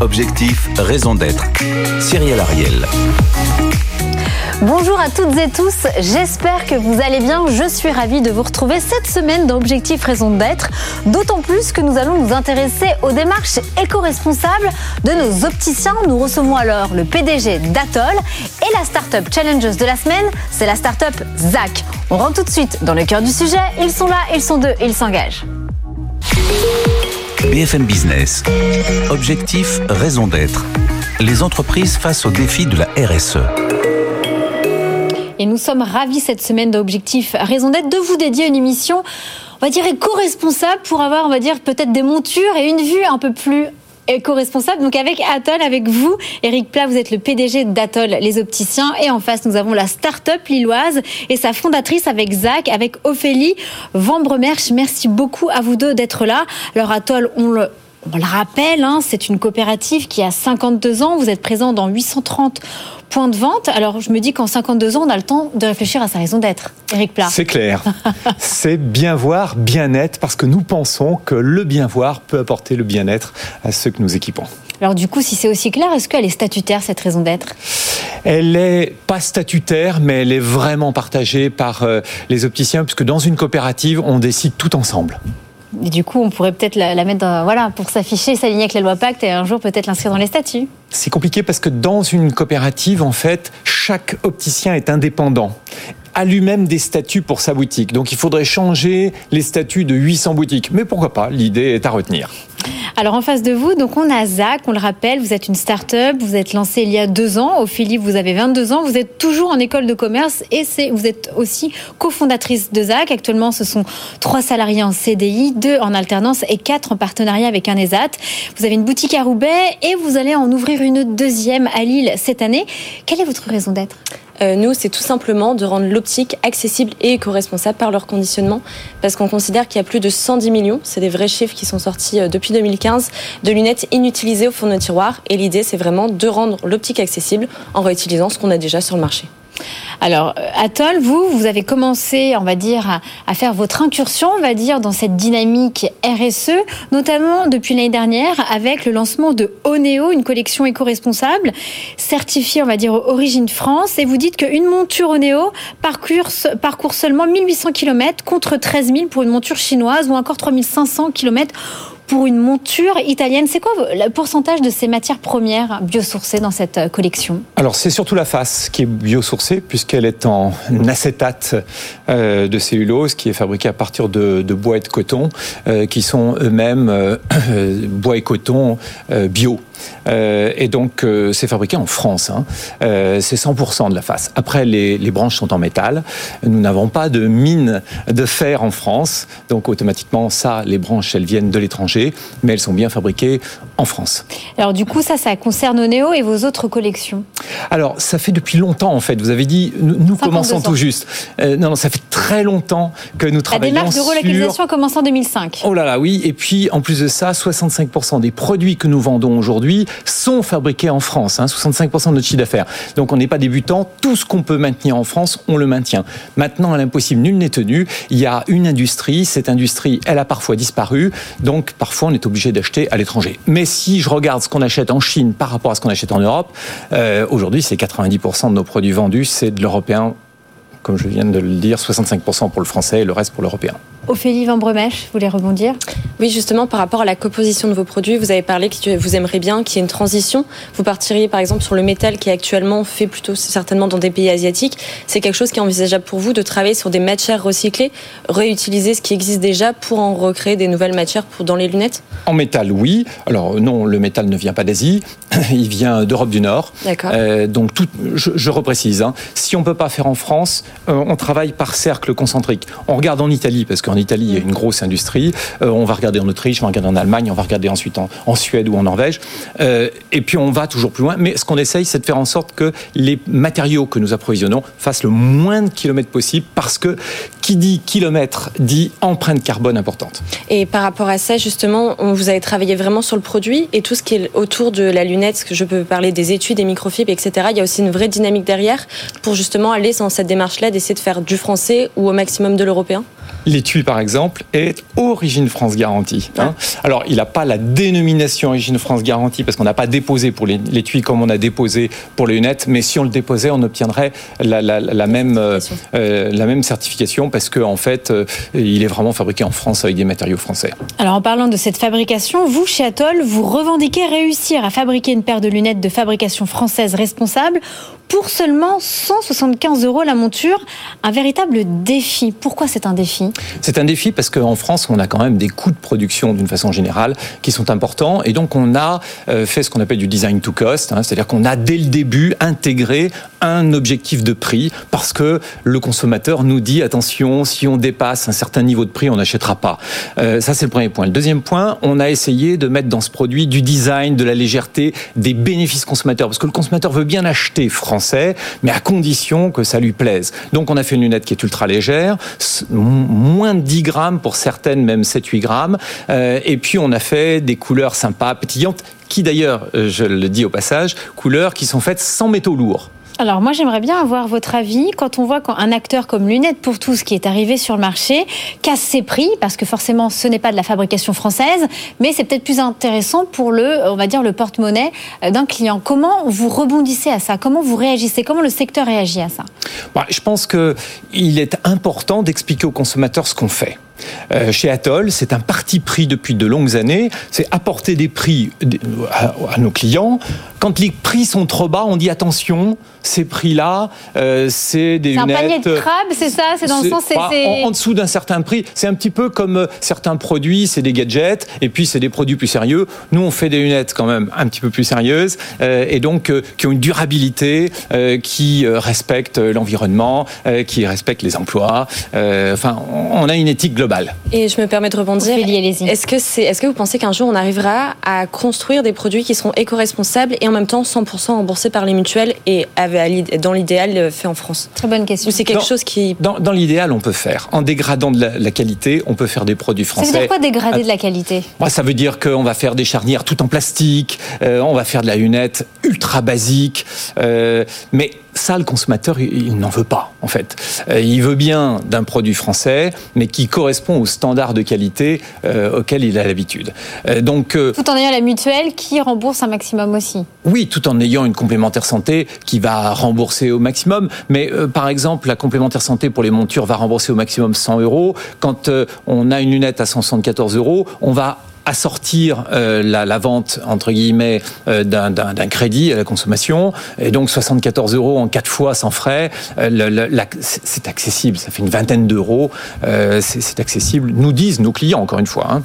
Objectif, raison d'être. Cyril Ariel. Bonjour à toutes et tous, j'espère que vous allez bien. Je suis ravie de vous retrouver cette semaine dans Objectif Raison d'être, d'autant plus que nous allons nous intéresser aux démarches éco-responsables de nos opticiens. Nous recevons alors le PDG d'Atoll et la Startup Challenges de la semaine, c'est la Startup. On rentre tout de suite dans le cœur du sujet, ils sont là, ils sont deux, ils s'engagent. BFM Business. Objectif, raison d'être. Les entreprises face aux défis de la RSE. Et nous sommes ravis cette semaine d'Objectif Raison d'être de vous dédier une émission, on va dire éco-responsable pour avoir, on va dire, peut-être des montures et une vue un peu plus éco-responsable. Donc avec Atoll, avec vous, Eric Plat, vous êtes le PDG d'Atoll, les opticiens. Et en face, nous avons la start-up lilloise et sa fondatrice avec Zach, avec Ophélie Vambremerch. Merci beaucoup à vous deux d'être là. Alors Atoll, on le on le rappelle, hein, c'est une coopérative qui a 52 ans. Vous êtes présent dans 830 points de vente. Alors, je me dis qu'en 52 ans, on a le temps de réfléchir à sa raison d'être. Eric Plat. C'est clair. c'est bien voir, bien-être, parce que nous pensons que le bien voir peut apporter le bien-être à ceux que nous équipons. Alors du coup, si c'est aussi clair, est-ce qu'elle est statutaire, cette raison d'être? Elle n'est pas statutaire, mais elle est vraiment partagée par euh, les opticiens, puisque dans une coopérative, on décide tout ensemble. Du coup, on pourrait peut-être la, mettre dans, voilà, pour s'afficher, s'aligner avec la loi Pacte et un jour peut-être l'inscrire dans les statuts. C'est compliqué parce que dans une coopérative, en fait, chaque opticien est indépendant a lui-même des statuts pour sa boutique. Donc il faudrait changer les statuts de 800 boutiques. Mais pourquoi pas L'idée est à retenir. Alors en face de vous, donc on a Zach, on le rappelle, vous êtes une start-up, vous êtes lancé il y a deux ans. Ophélie, vous avez 22 ans, vous êtes toujours en école de commerce et vous êtes aussi cofondatrice de Zach. Actuellement, ce sont trois salariés en CDI, deux en alternance et quatre en partenariat avec un ESAT. Vous avez une boutique à Roubaix et vous allez en ouvrir une deuxième à Lille cette année. Quelle est votre raison d'être? Nous, c'est tout simplement de rendre l'optique accessible et éco-responsable par leur conditionnement, parce qu'on considère qu'il y a plus de 110 millions, c'est des vrais chiffres qui sont sortis euh, depuis 2015, de lunettes inutilisées au fond de nos tiroirs. Et l'idée, c'est vraiment de rendre l'optique accessible en réutilisant ce qu'on a déjà sur le marché. Alors, euh, Atoll, vous, vous avez commencé, on va dire, à, faire votre incursion, on va dire, dans cette dynamique RSE, notamment depuis l'année dernière avec le lancement de Oneo, une collection éco-responsable, certifiée, on va dire, Origine France. Et vous dites qu'une monture Oneo parcourt, parcourt seulement 1800 km contre 13 000 pour une monture chinoise ou encore 3500 km pour une monture italienne. C'est quoi le pourcentage de ces matières premières biosourcées dans cette euh, collection? Alors c'est surtout la face qui est biosourcée puisqu'elle est en acétate euh, de cellulose qui est fabriquée à partir de, bois et de coton euh, qui sont eux-mêmes bois et coton bio. Euh, et donc, euh, c'est fabriqué en France. Hein. Euh, c'est 100% de la face. Après, les, les, branches sont en métal. Nous n'avons pas de mine de fer en France. Donc, automatiquement, ça, les branches, elles viennent de l'étranger, mais elles sont bien fabriquées en France. Alors, du coup, ça, ça concerne Néo et vos autres collections? Alors, ça fait depuis longtemps, en fait. Vous avez dit, nous, commençons tout juste. non, non, ça fait très longtemps que nous travaillons La démarche de relocalisation a commencé en 2005. Oh là là, oui. Et puis, en plus de ça, 65% des produits que nous vendons aujourd'hui sont fabriqués en France, 65% hein, de notre chiffre d'affaires. Donc on n'est pas débutant, tout ce qu'on peut maintenir en France, on le maintient. Maintenant, à l'impossible, nul n'est tenu. Il y a une industrie, cette industrie, elle a parfois disparu, donc parfois on est obligé d'acheter à l'étranger. Mais si je regarde ce qu'on achète en Chine par rapport à ce qu'on achète en Europe, euh, aujourd'hui c'est 90% de nos produits vendus, c'est de l'européen comme je viens de le dire, 65% pour le français et le reste pour l'européen. Ophélie Van Bremèche, vous voulez rebondir? Oui, justement, par rapport à la composition de vos produits, vous avez parlé que vous aimeriez bien qu'il y ait une transition. Vous partiriez par exemple sur le métal qui est actuellement fait plutôt certainement dans des pays asiatiques. C'est quelque chose qui est envisageable pour vous de travailler sur des matières recyclées, réutiliser ce qui existe déjà pour en recréer des nouvelles matières pour, dans les lunettes? En métal, oui. Alors non, le métal ne vient pas d'Asie, il vient d'Europe du Nord. D'accord. Euh, donc tout, je, je reprécise, hein. si on ne peut pas faire en France, euh, on travaille par cercle concentrique. On regarde en Italie, parce qu'en Italie, il y a une grosse industrie. Euh, on va regarder en Autriche, on va regarder en Allemagne, on va regarder ensuite en, Suède ou en Norvège. Euh, et puis on va toujours plus loin. Mais ce qu'on essaye, c'est de faire en sorte que les matériaux que nous approvisionnons fassent le moins de kilomètres possible, parce que qui dit kilomètre dit empreinte carbone importante. Et par rapport à ça, justement, vous avez travaillé vraiment sur le produit et tout ce qui est autour de la lunette, que je peux parler des études, des microfibres, etc. Il y a aussi une vraie dynamique derrière pour justement aller dans cette démarche-là d'essayer de faire du français ou au maximum de l'européen l'étui par exemple est origine France garantie. Hein. Alors il n'a pas la dénomination origine France garantie parce qu'on n'a pas déposé pour l'étui comme on a déposé pour les lunettes, mais si on le déposait, on obtiendrait la, même, euh, euh, la même certification parce qu'en en fait, euh, il est vraiment fabriqué en France avec des matériaux français. Alors en parlant de cette fabrication, vous chez Atoll, vous revendiquez réussir à fabriquer une paire de lunettes de fabrication française responsable pour seulement 175 euros la monture. Un véritable défi. Pourquoi c'est un défi? C'est un défi parce qu'en France, on a quand même des coûts de production d'une façon générale qui sont importants. Et donc, on a euh, fait ce qu'on appelle du design to cost. Hein. C'est-à-dire qu'on a dès le début intégré un objectif de prix parce que le consommateur nous dit attention, si on dépasse un certain niveau de prix, on n'achètera pas. Euh, ça, c'est le premier point. Le deuxième point, on a essayé de mettre dans ce produit du design, de la légèreté, des bénéfices consommateurs. Parce que le consommateur veut bien acheter français mais à condition que ça lui plaise. Donc on a fait une lunette qui est ultra légère, moins de 10 grammes pour certaines, même 7-8 grammes. Euh, et puis on a fait des couleurs sympas, pétillantes, qui d'ailleurs, euh, je le dis au passage, couleurs qui sont faites sans métaux lourds. Alors moi j'aimerais bien avoir votre avis quand on voit qu'un acteur comme Lunettes pour tous qui est arrivé sur le marché casse ses prix parce que forcément ce n'est pas de la fabrication française mais c'est peut-être plus intéressant pour le on va dire le porte-monnaie euh, d'un client. Comment vous rebondissez à ça? Comment vous réagissez? Comment le secteur réagit à ça? Bah, Je pense que il est important d'expliquer aux consommateurs ce qu'on fait. Euh, chez Atoll, c'est un parti pris depuis de longues années, c'est apporter des prix à nos clients. Quand les prix sont trop bas, on dit attention, ces prix-là, euh, c'est des lunettes. C'est un panier de crabes, c'est ça? C'est dans le sens. Bah, en, en, dessous d'un certain prix. C'est un petit peu comme euh, certains produits, c'est des gadgets, et puis c'est des produits plus sérieux. Nous, on fait des lunettes quand même un petit peu plus sérieuses, et donc qui ont une durabilité, qui respectent l'environnement, qui respectent les emplois. enfin, on a une éthique globale et je me permets de rebondir. Est-ce que, c'est, est-ce que vous pensez qu'un jour on arrivera à construire des produits qui seront éco-responsables et en même temps 100% remboursés par les mutuelles et dans l'idéal euh, fait en France? Très bonne question. Ou c'est quelque chose qui. Dans, l'idéal, on peut faire. En dégradant de la, qualité, on peut faire des produits français. Ça veut dire quoi dégrader de la qualité? Ça veut dire qu'on va faire des charnières tout en plastique, euh, on va faire de la lunette ultra basique, euh, mais ça, le consommateur, il, n'en veut pas, en fait. Euh, il veut bien d'un produit français, mais qui correspond aux standards de qualité euh, auxquels il a l'habitude. Euh, donc, tout en ayant la mutuelle qui rembourse un maximum aussi. Oui, tout en ayant une complémentaire santé qui va rembourser au maximum. Mais par exemple, la complémentaire santé pour les montures va rembourser au maximum 100 euros. Quand on a une lunette à 174 euros, on va assortir euh, la, la, vente entre guillemets euh, d'un crédit à la consommation et donc 74 euros en quatre fois sans frais euh, c'est accessible ça fait une vingtaine d'euros c'est accessible nous disent nos clients encore une fois hein.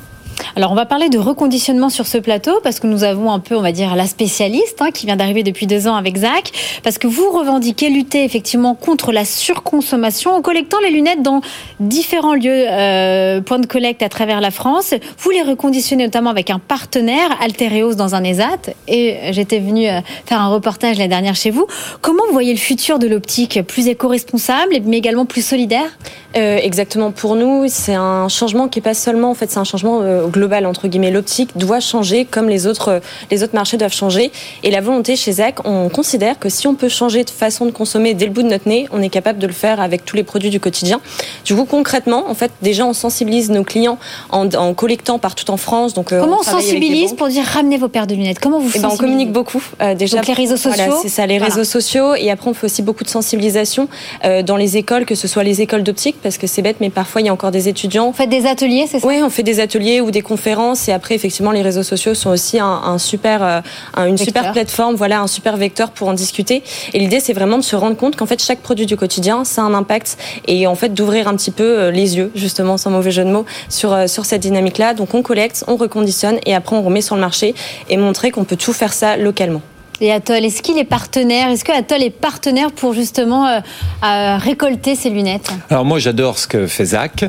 Alors on va parler de reconditionnement sur ce plateau parce que nous avons un peu, on va dire, la spécialiste hein, qui vient d'arriver depuis deux ans avec Zach, parce que vous revendiquez lutter effectivement contre la surconsommation en collectant les lunettes dans différents lieux, euh, points de collecte à travers la France. Vous les reconditionnez notamment avec un partenaire, Altereos, dans un ESAT, et j'étais venue euh, faire un reportage la dernière chez vous. Comment vous voyez le futur de l'optique Plus éco-responsable, mais également plus solidaire? Euh, Exactement. Pour nous, c'est un changement qui n'est pas seulement, en fait, c'est un changement global entre guillemets. L'optique doit changer comme les autres les autres marchés doivent changer. Et la volonté chez Zach, on considère que si on peut changer de façon de consommer dès le bout de notre nez, on est capable de le faire avec tous les produits du quotidien. Du coup, concrètement, en fait, déjà on sensibilise nos clients en, collectant partout en France. Donc, euh, comment on, sensibilise pour dire ramenez vos paires de lunettes? Comment vous eh ben, On communique beaucoup. Euh, déjà, donc les réseaux sociaux? c'est ça, les réseaux sociaux. Et après, on fait aussi beaucoup de sensibilisation euh, dans les écoles, que ce soit les écoles d'optique, parce que c'est bête, mais parfois il y a encore des étudiants. Vous faites des ateliers, c'est ça? Oui, on fait des ateliers ou des conférences et après effectivement les réseaux sociaux sont aussi un, super euh, une super plateforme voilà un super vecteur pour en discuter. Et l'idée c'est vraiment de se rendre compte qu'en fait chaque produit du quotidien ça a un impact et en fait d'ouvrir un petit peu euh, les yeux justement sans mauvais jeu de mots sur euh, sur cette dynamique là donc on collecte on reconditionne et après on remet sur le marché et montrer qu'on peut tout faire ça localement et Atoll, est-ce qu'il est partenaire Est-ce que Atoll est partenaire pour justement euh, récolter ces lunettes? Alors moi j'adore ce que fait Zach.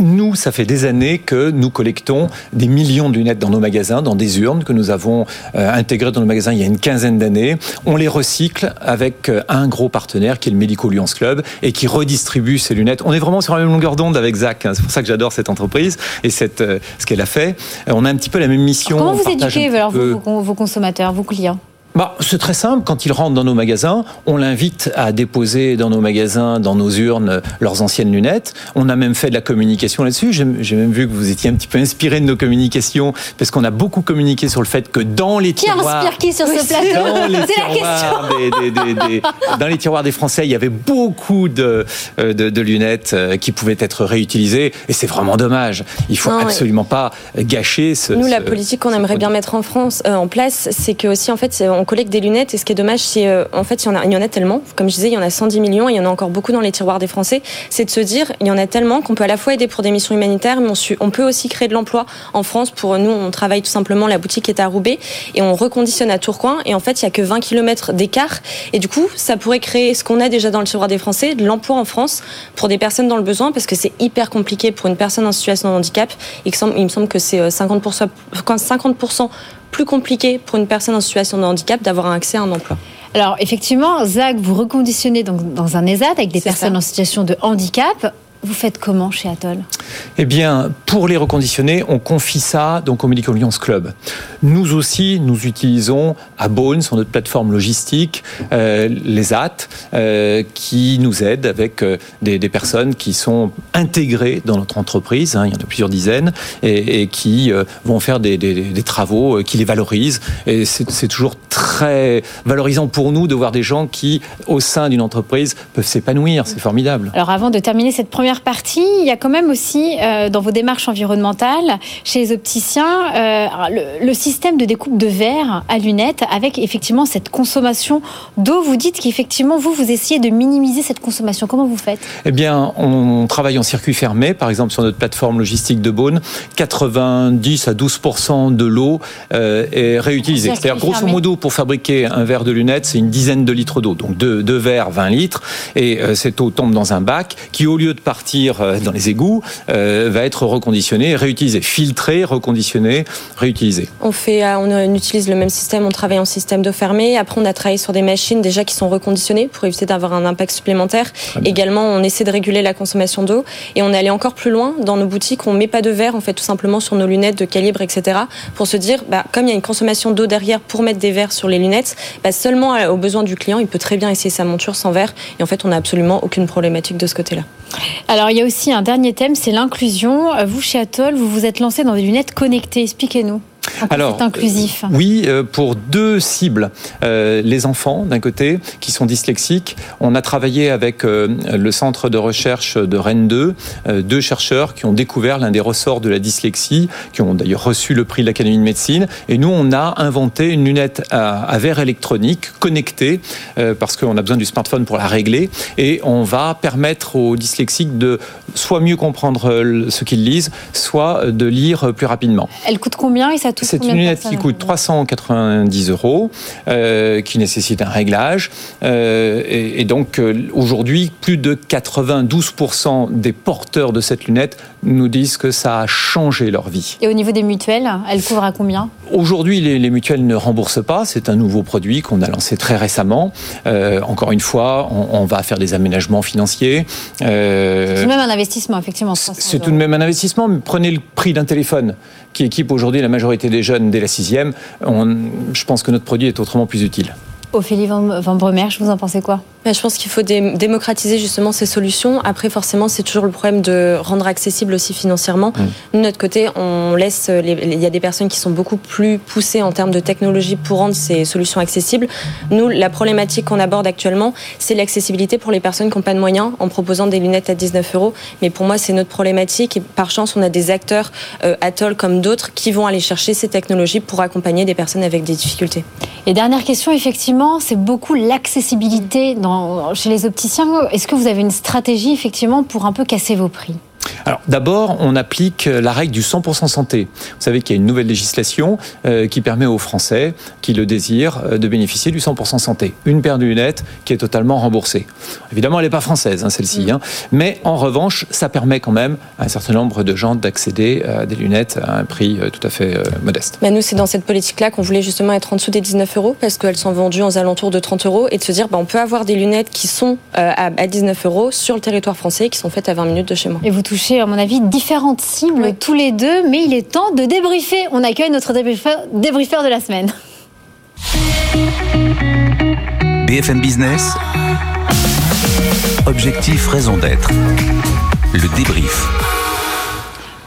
Nous, ça fait des années que nous collectons des millions de lunettes dans nos magasins, dans des urnes que nous avons euh, intégrées dans nos magasins il y a une quinzaine d'années. On les recycle avec euh, un gros partenaire qui est le Medico Lyons Club et qui redistribue ces lunettes. On est vraiment sur la même longueur d'onde avec Zach. Hein. C'est pour ça que j'adore cette entreprise et cette, ce qu'elle a fait. On a un petit peu la même mission. comment vous éduquez vos consommateurs, vos clients? Bah, c'est très simple. Quand ils rentrent dans nos magasins, on l'invite à déposer dans nos magasins, dans nos urnes, leurs anciennes lunettes. On a même fait de la communication là-dessus. J'ai même vu que vous étiez un petit peu inspiré de nos communications, parce qu'on a beaucoup communiqué sur le fait que dans les tiroirs... Qui inspire qui sur ce plateau Dans les tiroirs des, des, des, dans les tiroirs des Français, il y avait beaucoup de, euh, de, lunettes euh, qui pouvaient être réutilisées, et c'est vraiment dommage. Il faut absolument pas gâcher ce... Nous, la politique qu'on aimerait bien mettre en France, euh, en place, c'est que aussi, en fait, on collecte des lunettes, et ce qui est dommage, c'est en fait, il y, en a, tellement. Comme je disais, il y en a 110 millions, et il y en a encore beaucoup dans les tiroirs des Français. C'est de se dire, il y en a tellement qu'on peut à la fois aider pour des missions humanitaires, mais on, on peut aussi créer de l'emploi en France. Pour nous, on travaille tout simplement, la boutique est à Roubaix, et on reconditionne à Tourcoing, et en fait, il y a que 20 km d'écart, et du coup, ça pourrait créer ce qu'on a déjà dans le tiroir des Français, de l'emploi en France pour des personnes dans le besoin, parce que c'est hyper compliqué pour une personne en situation de handicap. Il me semble que c'est 50%, euh, 50 plus compliqué pour une personne en situation de handicap d'avoir un accès à un emploi. Alors effectivement, Zach, vous reconditionnez donc dans un ESAT avec des personnes en situation de handicap. Vous faites comment chez Atoll? Eh bien, pour les reconditionner, on confie ça donc au Medical Alliance Club. Nous aussi, nous utilisons à Beaune, sur notre plateforme logistique, euh, les AT, euh, qui nous aident avec euh, des, des, personnes qui sont intégrées dans notre entreprise, hein, il y en a plusieurs dizaines, et, et qui vont faire des, des, des, travaux qui les valorisent. Et c'est toujours très valorisant pour nous de voir des gens qui, au sein d'une entreprise, peuvent s'épanouir. C'est formidable. Alors avant de terminer cette première partie, il y a quand même aussi euh, dans vos démarches environnementales, chez les opticiens, euh, le, le, système de découpe de verre à lunettes avec effectivement cette consommation d'eau. Vous dites qu'effectivement, vous, vous essayez de minimiser cette consommation. Comment vous faites? Eh bien, on travaille en circuit fermé, par exemple sur notre plateforme logistique de Beaune. 90 à 12 de l'eau euh, est réutilisée. C'est-à-dire, grosso modo, pour fabriquer un verre de lunettes, c'est une dizaine de litres d'eau. Donc deux, deux verres, 20 litres. Et euh, cette eau tombe dans un bac qui, au lieu de partir partir euh, dans les égouts euh, va être reconditionné, réutilisé, filtré, reconditionné, réutilisé. On fait, euh, on utilise le même système, on travaille en système d'eau fermée. Après, on a travaillé sur des machines déjà qui sont reconditionnées pour éviter d'avoir un impact supplémentaire. Également, on essaie de réguler la consommation d'eau et on est allé encore plus loin dans nos boutiques. On met pas de verre, on fait tout simplement sur nos lunettes de calibre, etc. Pour se dire, bah, comme il y a une consommation d'eau derrière pour mettre des verres sur les lunettes, bah, seulement aux besoins du client, il peut très bien essayer sa monture sans verre. Et en fait, on n'a absolument aucune problématique de ce côté-là. Alors, il y a aussi un dernier thème, c'est l'inclusion. Vous, chez Atoll, vous vous êtes lancé dans des lunettes connectées. Expliquez-nous. Alors, inclusif. Oui, euh, pour deux cibles. Euh, les enfants, d'un côté, qui sont dyslexiques. On a travaillé avec euh, le centre de recherche de Rennes 2, deux chercheurs qui ont découvert l'un des ressorts de la dyslexie, qui ont d'ailleurs reçu le prix de l'Académie de médecine. Et nous, on a inventé une lunette à, à verre électronique connectée, parce qu'on a besoin du smartphone pour la régler. Et on va permettre aux dyslexiques de soit mieux comprendre ce qu'ils lisent, soit de lire plus rapidement. Elle coûte combien et ça c'est une lunette qui coûte 390 euros, euh, qui nécessite un réglage. Euh, et, et, donc, euh, aujourd'hui, plus de 92% des porteurs de cette lunette nous disent que ça a changé leur vie. Et au niveau des mutuelles, elles couvrent à combien? Aujourd'hui, les, les, mutuelles ne remboursent pas. C'est un nouveau produit qu'on a lancé très récemment. Euh, encore une fois, on, on, va faire des aménagements financiers. Euh, c'est tout de même un investissement, effectivement. C'est tout de même un investissement, mais prenez le prix d'un téléphone qui équipe aujourd'hui la majorité des jeunes dès la sixième. On, je pense que notre produit est autrement plus utile. Ophélie Van, Van Bremer, vous en pensez quoi? Je pense qu'il faut démocratiser justement ces solutions. Après, forcément, c'est toujours le problème de rendre accessible aussi financièrement. Mmh. De notre côté, on laisse. Les, il y a des personnes qui sont beaucoup plus poussées en termes de technologie pour rendre ces solutions accessibles. Nous, la problématique qu'on aborde actuellement, c'est l'accessibilité pour les personnes qui n'ont pas de moyens en proposant des lunettes à 19 euros. Mais pour moi, c'est notre problématique. Et par chance, on a des acteurs, euh, Atoll comme d'autres, qui vont aller chercher ces technologies pour accompagner des personnes avec des difficultés. Et dernière question, effectivement, c'est beaucoup l'accessibilité chez les opticiens, est-ce que vous avez une stratégie effectivement pour un peu casser vos prix? Alors d'abord, on applique la règle du 100% santé. Vous savez qu'il y a une nouvelle législation euh, qui permet aux Français qui le désirent euh, de bénéficier du 100% santé. Une paire de lunettes qui est totalement remboursée. Évidemment, elle n'est pas française, hein, celle-ci. Mm. Hein, mais en revanche, ça permet quand même à un certain nombre de gens d'accéder à des lunettes à un prix euh, tout à fait euh, modeste. Bah nous, c'est dans cette politique-là qu'on voulait justement être en dessous des 19 euros parce qu'elles sont vendues aux alentours de 30 euros et de se dire bah, on peut avoir des lunettes qui sont euh, à, à 19 euros sur le territoire français qui sont faites à 20 minutes de chez moi. Et vous touchez, à mon avis, différentes cibles oui. tous les deux, mais il est temps de débriefer. On accueille notre débriefeur, débriefeur de la semaine. BFM Business. Objectif, raison d'être. Le débrief.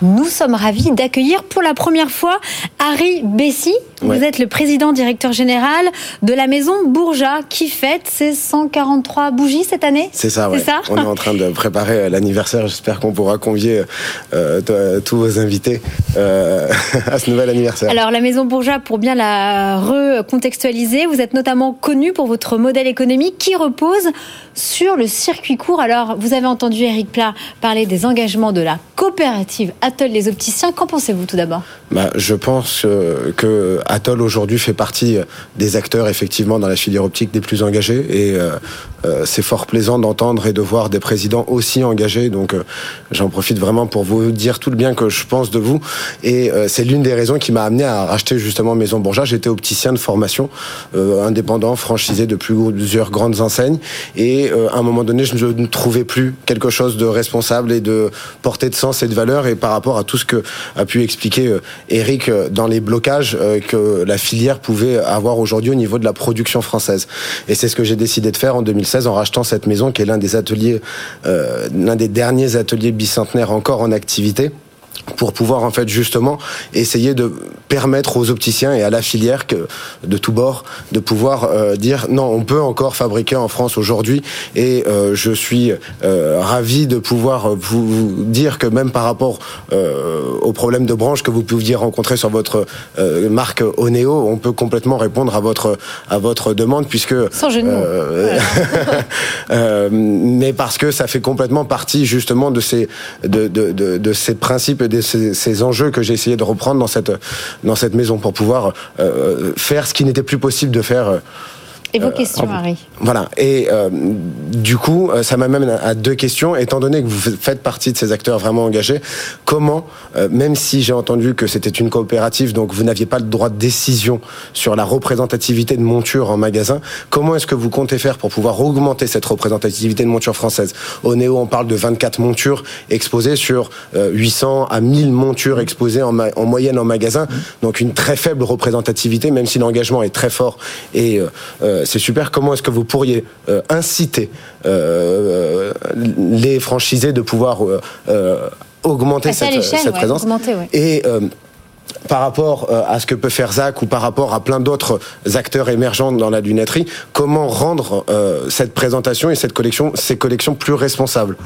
Nous sommes ravis d'accueillir pour la première fois Harry Bessy. Vous êtes le président directeur général de la maison Bourja qui fête ses 143 bougies cette année. C'est ça, ouais. ça On est en train de préparer euh, l'anniversaire. J'espère qu'on pourra convier euh, tous vos invités euh, à ce nouvel anniversaire. Alors la maison Bourja, pour bien la recontextualiser, vous êtes notamment connu pour votre modèle économique qui repose sur le circuit court. Alors vous avez entendu Eric Plat parler des engagements de la coopérative Atoll les opticiens. Qu'en pensez-vous tout d'abord? Bah, Je pense euh, que Atoll aujourd'hui fait partie euh, des acteurs effectivement dans la filière optique des plus engagés et euh, c'est fort plaisant d'entendre et de voir des présidents aussi engagés. Donc j'en profite vraiment pour vous dire tout le bien que je pense de vous et c'est l'une des raisons qui m'a amené à racheter justement Maison Bourgeat. J'étais opticien de formation, indépendant, franchisé de plusieurs grandes enseignes et à un moment donné je ne trouvais plus quelque chose de responsable et de portée de sens et de valeur et par rapport à tout ce que a pu expliquer euh, Eric euh, dans les blocages euh, que la filière pouvait avoir aujourd'hui au niveau de la production française. Et c'est ce que j'ai décidé de faire en 2016 en rachetant cette maison qui est l'un des ateliers, l'un des derniers ateliers bicentenaires encore en activité pour pouvoir en fait justement essayer de permettre aux opticiens et à la filière que, de tous bords de pouvoir euh, dire non on peut encore fabriquer en France aujourd'hui et euh, je suis euh, ravi de pouvoir vous, dire que même par rapport aux problèmes de branche que vous pouviez rencontrer sur votre marque Oneo on peut complètement répondre à votre à votre demande puisque sans jeu mais parce que ça fait complètement partie justement de ces de, de, de, de ces principes et ces, enjeux que j'ai essayé de reprendre dans cette, dans cette maison pour pouvoir euh, faire ce qui n'était plus possible de faire euh, et vos euh, questions, Harry Voilà. Et euh, du coup, euh, ça m'amène à deux questions. Étant donné que vous faites partie de ces acteurs vraiment engagés, comment, même si j'ai entendu que c'était une coopérative, donc vous n'aviez pas le droit de décision sur la représentativité de montures en magasin, comment est-ce que vous comptez faire pour pouvoir augmenter cette représentativité de montures françaises Au Néo, on parle de 24 montures exposées sur 800 à 1000 montures exposées en, en moyenne en magasin, donc une très faible représentativité, même si l'engagement est très fort et euh, c'est super. Comment est-ce que vous pourriez euh, inciter euh, les franchisés de pouvoir augmenter cette, présence Et par rapport à ce que peut faire Zach ou par rapport à plein d'autres acteurs émergents dans la lunetterie, comment rendre cette présentation et cette collection, ces collections plus responsables?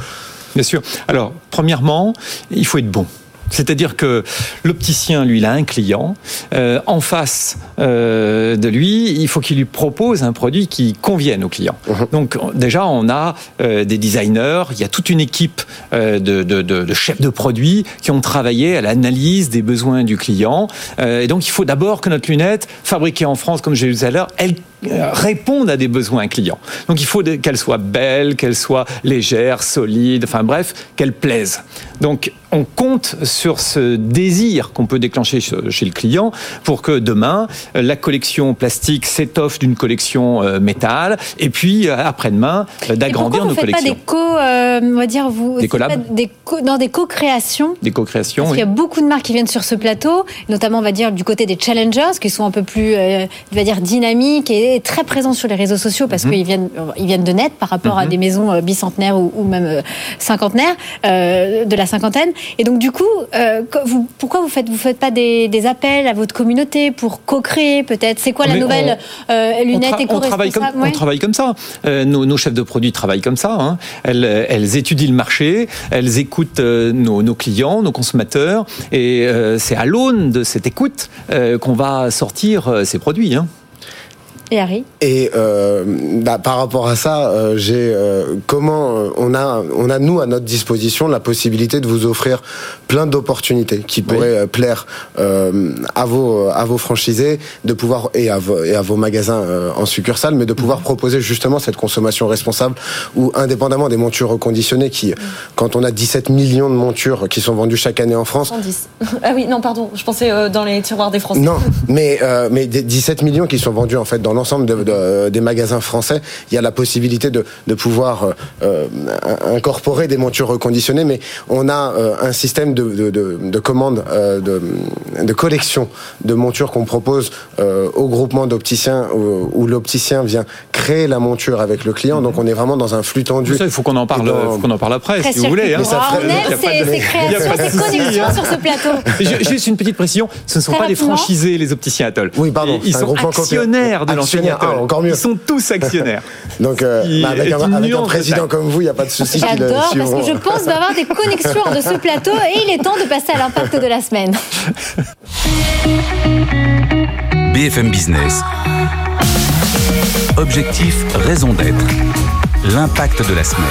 Bien sûr. Alors, premièrement, il faut être bon. C'est-à-dire que l'opticien, lui, il a un client. Euh, en face euh, de lui, il faut qu'il lui propose un produit qui convienne au client. Mhm. Donc déjà, on a euh, des designers, il y a toute une équipe de, de, de, de, chefs de produits qui ont travaillé à l'analyse des besoins du client. et donc, il faut d'abord que notre lunette, fabriquée en France, comme j'ai dit tout à l'heure, elle réponde à des besoins clients. Donc il faut qu'elle soit belle, qu'elle soit légère, solide, enfin bref, qu'elle plaise. Donc on compte sur ce désir qu'on peut déclencher chez le client pour que demain, la collection plastique s'étoffe d'une collection euh, métal et puis euh, après-demain, euh, d'agrandir nos collections. Pas des co, on va dire, vous, des collabs des Dans des co-créations Des co-créations, Parce qu'il y a beaucoup de marques qui viennent sur ce plateau, notamment, on va dire, du côté des challengers, qui sont un peu plus, on va dire, dynamiques et très présents sur les réseaux sociaux parce mhm. qu'ils viennent, ils viennent de net par rapport à mhm. des maisons bicentenaires ou, même cinquantenaires, de la cinquantaine. Et donc, du coup, euh, vous, pourquoi vous faites, vous faites pas des, appels à votre communauté pour co-créer peut-être? C'est quoi la nouvelle euh, lunette on, travaille comme, on travaille comme ça. Euh, nos, chefs de produits travaillent comme ça. Hein. Elles, étudient le marché, elles écoutent nos, clients, nos consommateurs, et c'est à l'aune de cette écoute qu'on va sortir ces produits. Hein. Et Harry Et euh, bah, par rapport à ça, euh, j'ai euh, comment euh, on a on a nous à notre disposition la possibilité de vous offrir plein d'opportunités qui pourraient euh, plaire à vos à vos franchisés, de pouvoir et à vos, et à vos magasins en succursale, mais de pouvoir mhm. proposer justement cette consommation responsable ou indépendamment des montures reconditionnées qui, quand on a 17 millions de montures qui sont vendues chaque année en France. 110. Ah oui, non, pardon, je pensais dans les tiroirs des Français. Non, mais mais 17 millions qui sont vendus en fait dans l'ensemble des magasins français, il y a la possibilité de, de pouvoir incorporer des montures reconditionnées, mais on a un système de, de, de commande, de, de collection de montures qu'on propose au groupement d'opticiens où, l'opticien vient créer la monture avec le client. Donc on est vraiment dans un flux tendu. il faut qu'on en parle, faut qu'on en parle après, si vous voulez. Hein. on aime ces, créations, ces connexions sur ce plateau. Juste une petite précision, ce ne sont pas les franchisés, les opticiens Atoll. Oui, pardon. Ils sont actionnaires de l'enseigne Ah, encore mieux. Ils sont tous actionnaires. Donc euh, bah, avec, un, président comme vous, il n'y a pas de souci. J'adore parce que je pense avoir des connexions de ce plateau et il est temps de passer à l'impact de la semaine. BFM Business. Objectif, raison d'être. L'impact de la semaine.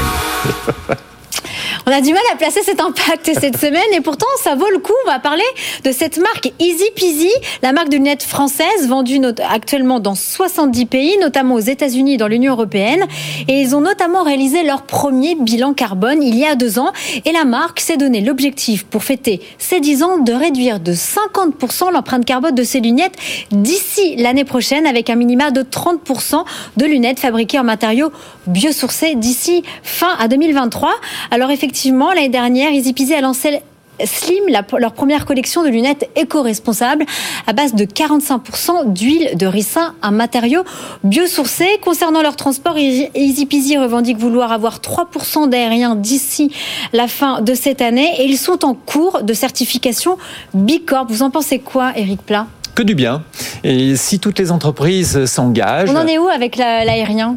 On a du mal à placer cet impact cette semaine et pourtant ça vaut le coup. On va parler de cette marque Easy Peasy, la marque de lunettes française vendue actuellement dans 70 pays, notamment aux États-Unis et dans l'Union européenne. Et ils ont notamment réalisé leur premier bilan carbone il y a deux ans. Et la marque s'est donné l'objectif pour fêter ses 10 ans de réduire de 50% l'empreinte carbone de ses lunettes d'ici l'année prochaine avec un minima de 30% de lunettes fabriquées en matériaux biosourcés d'ici fin à 2023. Alors effectivement, effectivement, l'année dernière, Easy a lancé Slim, leur première collection de lunettes éco-responsables à base de 45% d'huile de ricin, un matériau biosourcé. Concernant leur transport, Easy revendique vouloir avoir 3% d'aérien d'ici la fin de cette année et ils sont en cours de certification Bicorp. Vous en pensez quoi, Eric Plat Que du bien. Et si toutes les entreprises s'engagent... On en est où avec l'aérien?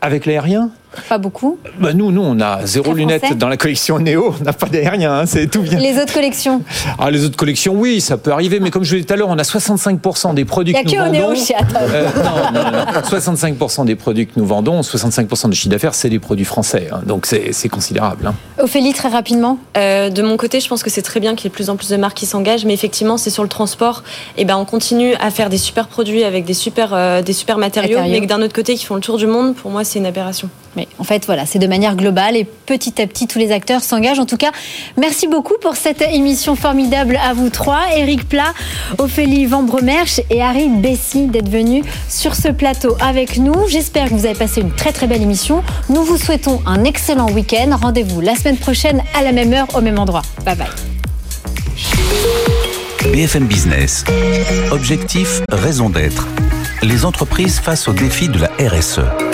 Avec l'aérien? Pas beaucoup bah Nous, nous, on a zéro lunette dans la collection Néo. On n'a pas d'aérien, hein, c'est tout bien. Les autres collections ah, Les autres collections, oui, ça peut arriver. Mais comme je l'ai dit tout à l'heure, on a 65% des produits que nous vendons. Néo chez euh, non, non, non, 65% des produits que nous vendons, 65% de chiffre d'affaires, c'est des produits français. Hein. donc c'est considérable. Hein. Ophélie, très rapidement. Euh, de mon côté, je pense que c'est très bien qu'il y ait de plus en plus de marques qui s'engagent. Mais effectivement, c'est sur le transport. Et eh ben, on continue à faire des super produits avec des super, euh, des super matériaux, matériaux. mais d'un autre côté, qui font le tour du monde, pour moi, c'est une aberration. Mais en fait, voilà, c'est de manière globale et petit à petit, tous les acteurs s'engagent. En tout cas, merci beaucoup pour cette émission formidable à vous trois. Eric Plat, Ophélie Vambremerche et Harry Bessy d'être venus sur ce plateau avec nous. J'espère que vous avez passé une très très belle émission. Nous vous souhaitons un excellent week-end. Rendez-vous la semaine prochaine à la même heure, au même endroit. Bye bye. BFM Business. Objectif, raison d'être. Les entreprises face au défi de la RSE.